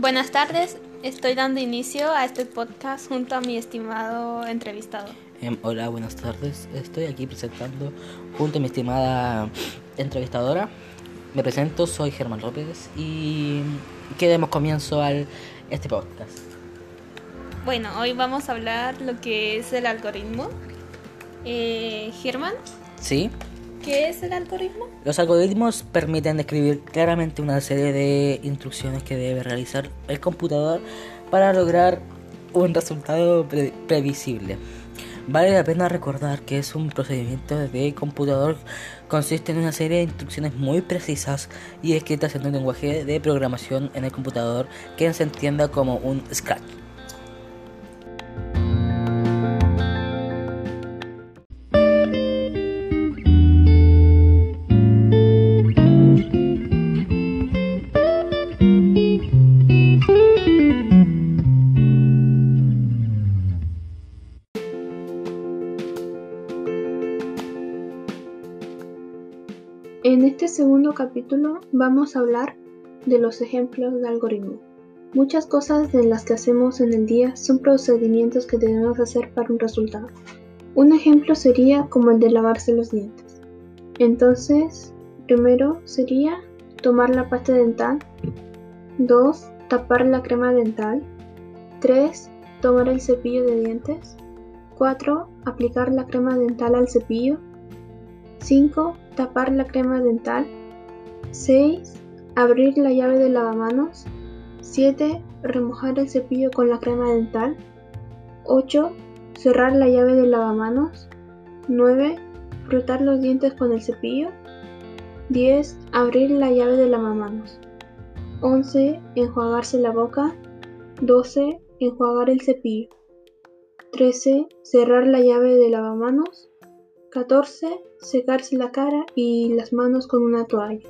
Buenas tardes, estoy dando inicio a este podcast junto a mi estimado entrevistado. Em, hola, buenas tardes. Estoy aquí presentando junto a mi estimada entrevistadora. Me presento, soy Germán López y que demos comienzo al este podcast. Bueno, hoy vamos a hablar lo que es el algoritmo. Eh, Germán, ¿Sí? ¿Qué es el algoritmo? Los algoritmos permiten describir claramente una serie de instrucciones que debe realizar el computador para lograr un resultado pre- previsible. Vale la pena recordar que es un procedimiento de computador consiste en una serie de instrucciones muy precisas y escritas en un lenguaje de programación en el computador que se entienda como un Scratch. En este segundo capítulo vamos a hablar de los ejemplos de algoritmo. Muchas cosas de las que hacemos en el día son procedimientos que debemos hacer para un resultado. Un ejemplo sería como el de lavarse los dientes. Entonces, primero sería tomar la pasta dental. 2. Tapar la crema dental. 3. Tomar el cepillo de dientes. 4. Aplicar la crema dental al cepillo. 5. Tapar la crema dental. 6. Abrir la llave del lavamanos. 7. Remojar el cepillo con la crema dental. 8. Cerrar la llave del lavamanos. 9. Frotar los dientes con el cepillo. 10. Abrir la llave del lavamanos. 11. Enjuagarse la boca. 12. Enjuagar el cepillo. 13. Cerrar la llave del lavamanos. 14. Secarse la cara y las manos con una toalla.